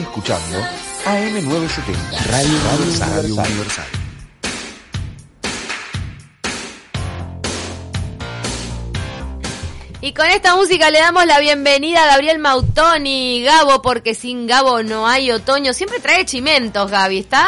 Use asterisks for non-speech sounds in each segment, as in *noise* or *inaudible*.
Escuchando AM970, Radio, Radio Universal. Y con esta música le damos la bienvenida a Gabriel Mautoni, Gabo, porque sin Gabo no hay otoño. Siempre trae chimentos, Gaby. Está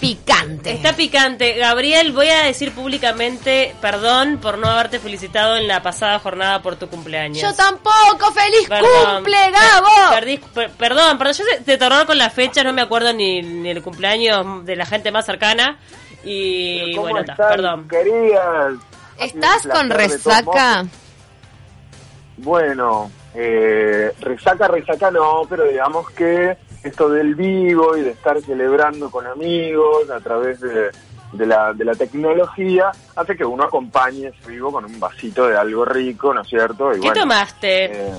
picante. Está picante. Gabriel, voy a decir públicamente perdón por no haberte felicitado en la pasada jornada por tu cumpleaños. Yo tampoco. ¡Feliz Perdón. cumple, Gabo! Perdí- per- perdón, perdón. Yo te terror con las fechas, no me acuerdo ni, ni el cumpleaños de la gente más cercana. Y ¿Cómo bueno, perdón. queridas? ¿Estás con resaca? Bueno, eh, resaca, resaca no, pero digamos que esto del vivo y de estar celebrando con amigos a través de, de la, de la tecnología hace que uno acompañe ese vivo con un vasito de algo rico, ¿no es cierto? Y ¿Qué bueno, tomaste? eh,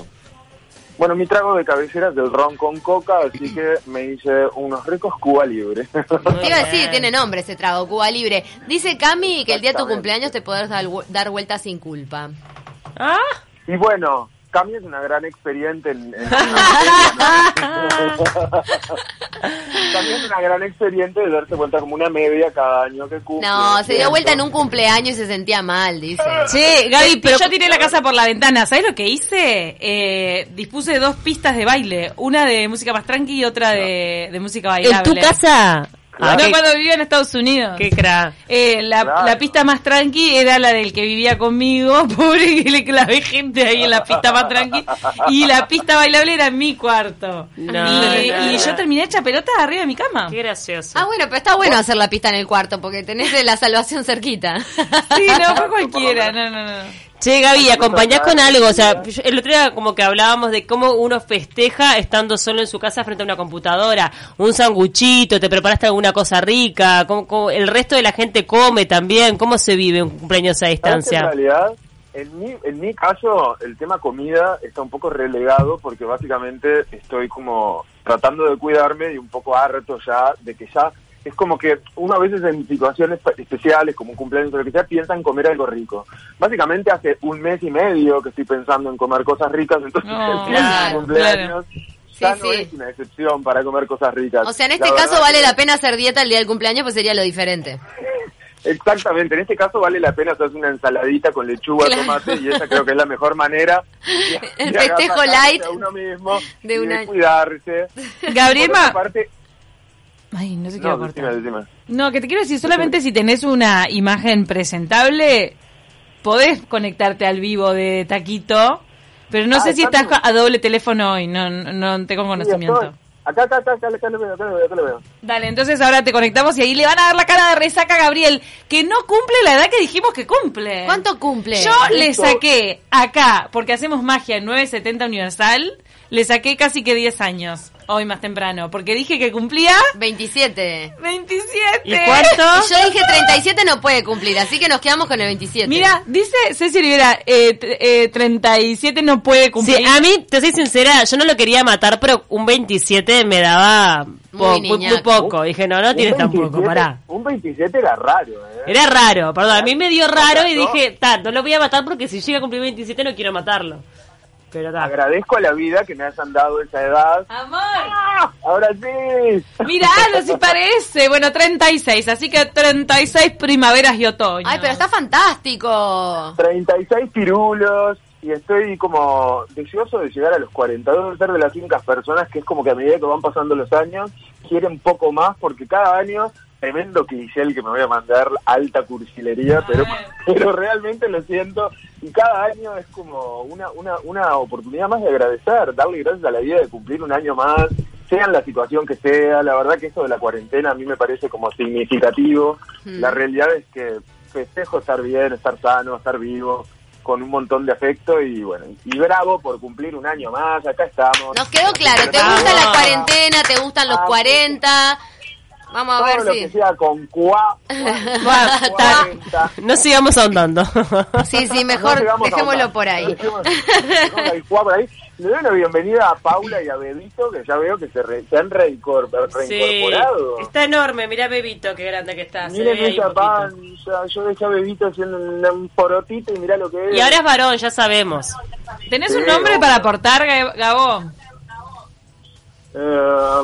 bueno, mi trago de cabecera es del ron con coca, así que me hice unos ricos Cuba Libre. *laughs* Te iba a decir, tiene nombre ese trago, Cuba Libre. Dice Cami que el día de tu cumpleaños te podrás dar, dar vueltas sin culpa. ¿Ah? Y bueno, Cami es una gran experiencia en... en- *laughs* *laughs* Cami es una gran experiencia de darse cuenta como una media cada año que cumple. No, se dio vuelta en un cumpleaños y se sentía mal, dice. *laughs* Che, Gaby, pero yo tiré la casa por la ventana. ¿Sabes lo que hice? Eh, dispuse dos pistas de baile. Una de música más tranqui y otra de, de música ¿En bailable. tu casa? Ah, Ah, cuando vivía en Estados Unidos. Qué cra. Eh, la, Claro. la pista más tranqui era la del que vivía conmigo, *laughs* pobre que le clavé gente ahí en la pista más tranqui. Y la pista bailable era en mi cuarto. No, y, no, y no. yo terminé hecha pelota arriba de mi cama. Qué gracioso. Ah, bueno, pero está bueno hacer la pista en el cuarto porque tenés de la salvación cerquita. Sí, no fue *laughs* cualquiera, no, no, no. Che, Gaby, acompañás con algo. O sea, el otro día como que hablábamos de cómo uno festeja estando solo en su casa frente a una computadora. Un sanguchito, te preparaste alguna cosa rica. cómo- cómo- el resto de la gente come también. ¿Cómo se vive un cumpleaños a ¿Sabes que En distancia? realidad, en mi, en mi caso, el tema comida está un poco relegado porque básicamente estoy como tratando de cuidarme y un poco harto ya de que ya es como que uno a veces en situaciones especiales como un cumpleaños o lo que sea piensa en comer algo rico. Básicamente hace un mes y medio que estoy pensando en comer cosas ricas, *laughs* entonces No, el claro, cumpleaños ya Sí, no sí. es una excepción para comer cosas ricas. O sea, en La este caso verdad vale que- la pena hacer dieta el día del cumpleaños, pues sería lo diferente. *laughs* Exactamente, en este caso vale la pena hacer una ensaladita con lechuga, Claro. tomate y esa creo que es la mejor manera de, El *laughs* festejo light a uno mismo de y un de año. cuidarse. Gabriel parte, Ay, no se quiero no, cortar. decime, decime. No, que te quiero decir, solamente si tenés una imagen presentable, podés conectarte al vivo de Taquito, pero no Ah, sé si está estás bien. a doble teléfono hoy, no, no, no tengo conocimiento. Acá, acá, acá, acá, acá lo veo, acá lo veo, acá lo veo. Dale, entonces ahora te conectamos y ahí le van a dar la cara de resaca a Gabriel, que no cumple la edad que dijimos que cumple. ¿Cuánto cumple? Yo le saqué acá, porque hacemos magia en 970 Universal, le saqué casi que 10 años, hoy más temprano, porque dije que cumplía 27. 27. ¿Y cuánto? Y yo dije 37 no puede cumplir, así que nos quedamos con el 27. Mira, dice Ceci Rivera, eh, eh, 37 no puede cumplir. Sí, a mí, te soy sincera, yo no lo quería matar, pero un 27 me daba po- Muy muy, muy niñaco. poco. Dije, no, no tienes tan 27 poco, pará. Un 27 era raro, ¿eh? Era raro, perdón, a mí me dio raro y dije, ta, no lo voy a matar porque si llega a cumplir 27 no quiero matarlo. Pero. Agradezco a la vida que me hayan dado esa edad. Amor, ¡Ah! Ahora sí. miralo si parece. Bueno, 36, así que 36 primaveras y otoño. Ay, pero está fantástico. 36 pirulos y estoy como deseoso de llegar a los 40. Debo ser de las únicas personas que es como que a medida que van pasando los años quieren poco más porque cada año, tremendo cliché el que me voy a mandar, alta cursilería, pero, *laughs* pero realmente lo siento. Y cada año es como una, una, una oportunidad más de agradecer, darle gracias a la vida de cumplir un año más, sea en la situación que sea, la verdad que eso de la cuarentena a mí me parece como significativo, Mm. la realidad es que festejo estar bien, estar sano, estar vivo, con un montón de afecto y bueno, y bravo por cumplir un año más, acá estamos. Nos quedó claro, te gusta la cuarentena, te gustan los Ah, 40. Vamos a Todo ver lo si... que sea con. 40. *laughs* No sigamos ahondando. *laughs* Sí, sí, mejor dejémoslo por ahí. Dejemos- por ahí. Le doy la bienvenida a Paula y a Bebito, que ya veo que se, re- se han Sí, reincorporado. está enorme, mira Bebito, qué grande que está. Miren esa panza, yo dejé a Bebito haciendo un, un porotito y mirá lo que es. Y ahora es varón, ya sabemos. ¿Tenés un nombre para aportar, Ga- Gabo? Eh,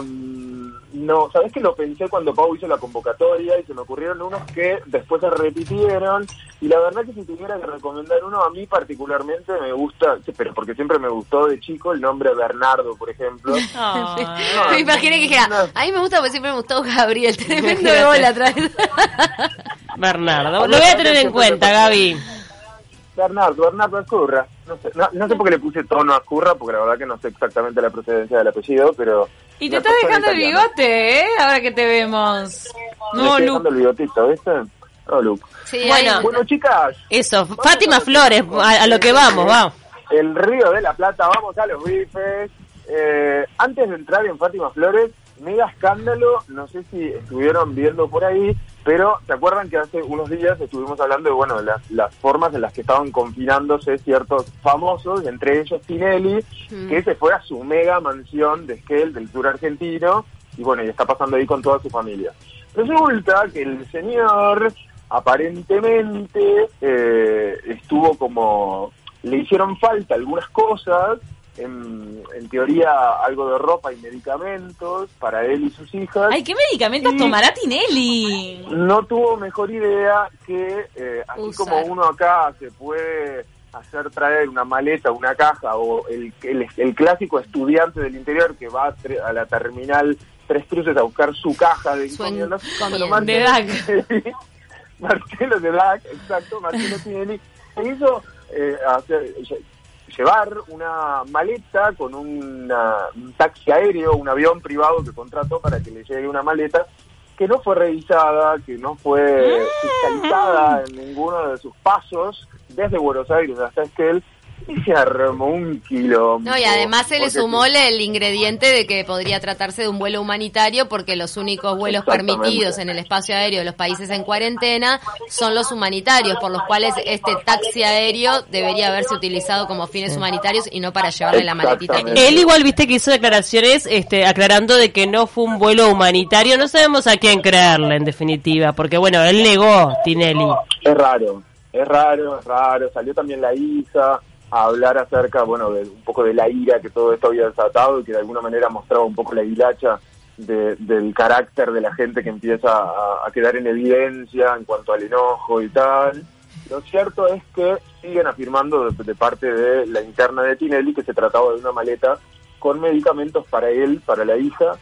No, sabes que lo pensé cuando Pau hizo la convocatoria y se me ocurrieron unos que después se repitieron y la verdad que si tuviera que recomendar uno a mí particularmente me gusta, pero porque siempre me gustó de chico el nombre Bernardo, por ejemplo. *laughs* me imaginé que dijera, a mí me gusta porque siempre me gustó Gabriel, tremendo gol atrás. *laughs* Bernardo, lo voy a tener en cuenta, Gaby. Bernardo, Bernardo Escurra. No sé, no, sé por qué le puse tono a Escurra, porque la verdad que no sé exactamente la procedencia del apellido, pero... Y te estás dejando el bigote, ¿eh? Ahora que te vemos. No, Luke. el bigotito, ¿viste? No, Luke. Sí, bueno, bueno, chicas. Eso, Fátima Flores, a, lo que vamos, vamos. El Río de la Plata, vamos a los bifes. Eh, antes de entrar en Fátima Flores, mega escándalo, no sé si estuvieron viendo por ahí, pero ¿se acuerdan que hace unos días estuvimos hablando de bueno las, las formas en las que estaban confinándose ciertos famosos, entre ellos Tinelli, mm. que se fue a su mega mansión de Esquel del sur argentino y bueno, y está pasando ahí con toda su familia. Resulta que el señor aparentemente eh, estuvo como le hicieron falta algunas cosas en, teoría algo de ropa y medicamentos para él y sus hijas. Ay, ¿qué medicamentos tomará Tinelli? No tuvo mejor idea que, eh, así como uno acá se puede hacer traer una maleta, una caja, o el, el, clásico estudiante del interior que va a, la terminal Tres Cruces a buscar su caja de DAC. Marcelo de DAC, *laughs* exacto, Marcelo Tinelli. Se hizo eh, hacer, llevar una maleta con un taxi aéreo, un avión privado que contrató para que le llegue una maleta que no fue revisada, que no fue fiscalizada en ninguno de sus pasos desde Buenos Aires hasta Esquel y se armó un kilo. No, y además se le sumó el ingrediente de que podría tratarse de un vuelo humanitario porque los únicos vuelos permitidos en el espacio aéreo de los países en cuarentena son los humanitarios, por los cuales este taxi aéreo debería haberse utilizado como fines humanitarios y no para llevarle la maletita. Él igual viste que hizo declaraciones este, aclarando de que no fue un vuelo humanitario. No sabemos a quién creerle en definitiva, porque bueno, él negó, Tinelli. Es raro, es raro, es raro. Salió también la hija a hablar acerca, bueno, de un poco de la ira que todo esto había desatado y que de alguna manera mostraba un poco la hilacha del carácter de la gente que empieza a, quedar en evidencia en cuanto al enojo y tal. Lo cierto es que siguen afirmando de, parte de la interna de Tinelli que se trataba de una maleta con medicamentos para él, para la hija,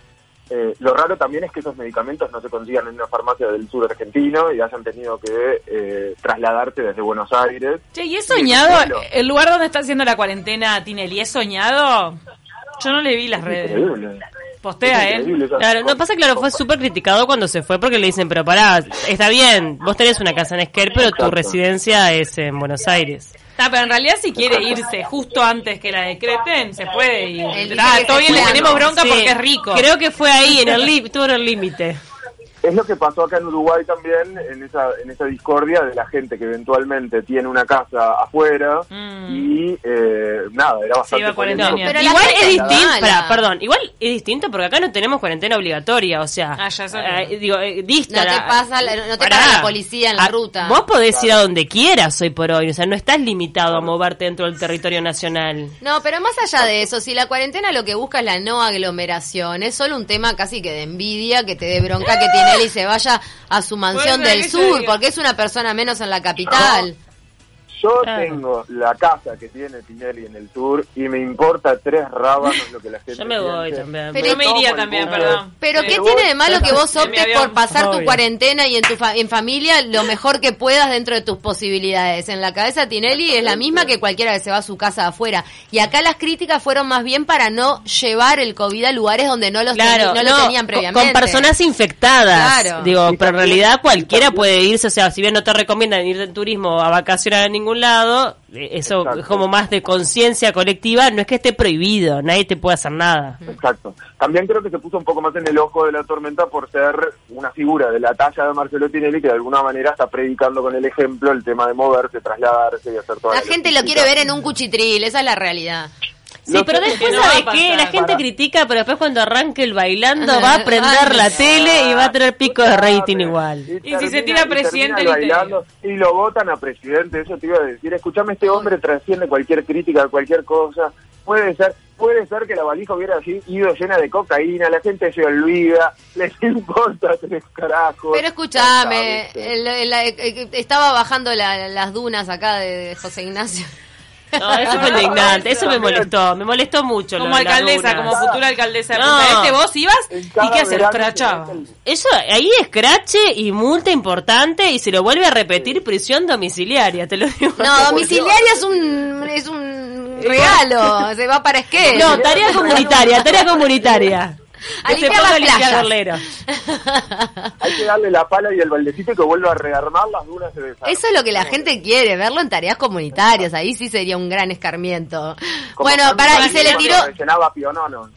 eh, lo raro también es que esos medicamentos no se consigan en una farmacia del sur argentino y hayan tenido que eh, trasladarse desde Buenos Aires. Che, ¿y es soñado el lugar donde está haciendo la cuarentena Tinelli? ¿Es soñado? Yo no le vi las redes. Postea, ¿eh? Claro, no pasa, claro, fue súper criticado cuando se fue porque le dicen, pero pará, está bien, vos tenés una casa en Esquer, pero tu residencia es en Buenos Aires. Ah, pero en realidad si quiere irse justo antes que la decreten, se puede ir. Ah, todavía le tenemos bronca porque es rico. Creo que fue ahí, en el estuvo en el límite. Es lo que pasó acá en Uruguay también, en esa, en esa discordia de la gente que eventualmente tiene una casa afuera mm. y eh, nada, era bastante... Pero igual es distinto, perdón, igual es distinto porque acá no tenemos cuarentena obligatoria, o sea, ah, eh, digo, eh, dista No te pasa, la, no te la policía en la ruta. Vos podés ir a donde quieras hoy por hoy, o sea, no estás limitado a moverte dentro del territorio nacional. No, pero más allá de eso, si la cuarentena lo que busca es la no aglomeración, es solo un tema casi que de envidia, que te dé bronca que tiene y se vaya a su mansión del sur, porque es una persona menos en la capital. Yo tengo la casa que tiene Tinelli en el sur y me importa tres rábanos lo que la gente *laughs* Yo me voy también. Pero yo me iría también, perdón. Pero ¿qué tiene de malo que vos optes por pasar tu cuarentena y en tu en familia lo mejor que puedas dentro de tus posibilidades? En la cabeza Tinelli es la misma que cualquiera que se va a su casa afuera. Y acá las críticas fueron más bien para no llevar el COVID a lugares donde no, los no, lo tenían previamente. Con personas infectadas. Claro. Digo, pero en realidad cualquiera puede irse, o sea, si bien no te recomiendan ir de turismo a vacacionar a ningún un lado, eh, eso es como más de conciencia colectiva, no es que esté prohibido, nadie te puede hacer nada. Exacto. También creo que se puso un poco más en el ojo de la tormenta por ser una figura de la talla de Marcelo Tinelli que de alguna manera está predicando con el ejemplo el tema de moverse, trasladarse y hacer todo. La gente lo quiere ver en un cuchitril, esa es la realidad. Sí, pero después, ¿sabes qué? La gente critica, pero después cuando arranque el bailando va a prender la tele y va a tener pico de rating igual. Y, si se tira presidente y lo votan a presidente, eso te iba a decir. Escuchame, este hombre trasciende cualquier crítica, cualquier cosa. Puede ser, puede ser que la valija hubiera ido llena de cocaína, la gente se olvida, *laughs* les importa tres carajos. Pero escúchame, estaba bajando la- las dunas acá de José Ignacio. No, eso fue indignante, eso me molestó, me molestó mucho. Como alcaldesa, como futura alcaldesa de No. Este, vos ibas y qué se mete Eso, ahí escrache y multa importante y se lo vuelve a repetir prisión domiciliaria, te lo digo. *laughs* No, domiciliaria es un, es un regalo, se va para esqué. No, tarea comunitaria, tarea comunitaria. A Que se limpiar ponga las a limpiar playas. gorleros. *laughs* Hay que darle la pala y el baldecito y que vuelva a rearmar las dunas de desastre. Eso es lo que la gente quiere, verlo en tareas comunitarias, ahí sí sería un gran escarmiento. Como Bueno, para, y se le tiró,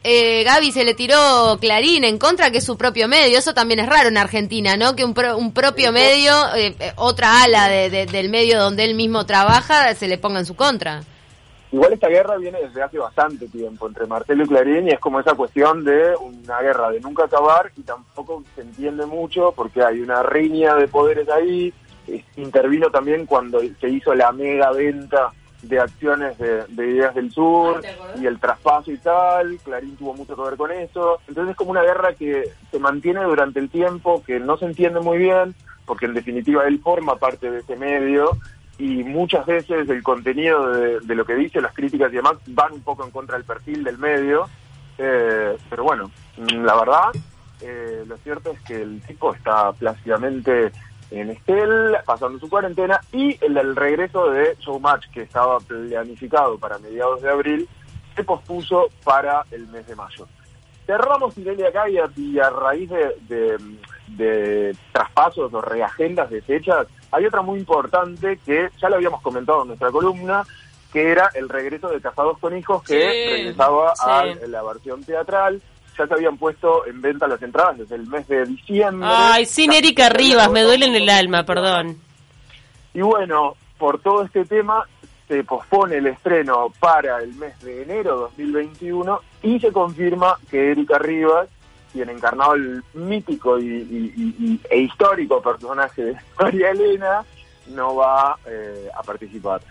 eh, Gaby se le tiró Clarín en contra, que es su propio medio, eso también es raro en Argentina, ¿no? Que un, pro- un propio medio, eh, eh, otra ala de- de- del medio donde él mismo trabaja, se le ponga en su contra. Igual esta guerra viene desde hace bastante tiempo entre Marcelo y Clarín y es como esa cuestión de una guerra de nunca acabar y tampoco se entiende mucho porque hay una riña de poderes ahí. Eh, Intervino también cuando se hizo la mega venta de acciones de, de Ideas del Sur y el traspaso y tal. Clarín tuvo mucho que ver con eso. Entonces es como una guerra que se mantiene durante el tiempo, que no se entiende muy bien porque en definitiva él forma parte de ese medio y muchas veces el contenido de, lo que dice, las críticas y demás, van un poco en contra del perfil del medio. Eh, pero bueno, la verdad, eh, lo cierto es que el tipo está plácidamente en Estel, pasando su cuarentena, y el, el regreso de Showmatch, que estaba planificado para mediados de abril, se pospuso para el mes de mayo. Cerramos Irelia acá y a, y a raíz de, de- de traspasos o reagendas de fechas, hay otra muy importante que ya lo habíamos comentado en nuestra columna, que era el regreso de Casados con Hijos, que Sí, regresaba sí. a la versión teatral. Ya se habían puesto en venta las entradas desde el mes de diciembre. Ay, sin Erika Rivas, me duele en el alma, perdón. Y bueno, por todo este tema se pospone el estreno para el mes de enero 2021 y se confirma que Erika Rivas, quien encarnaba el mítico y, e histórico personaje de *laughs* María Elena, no va eh, a participar.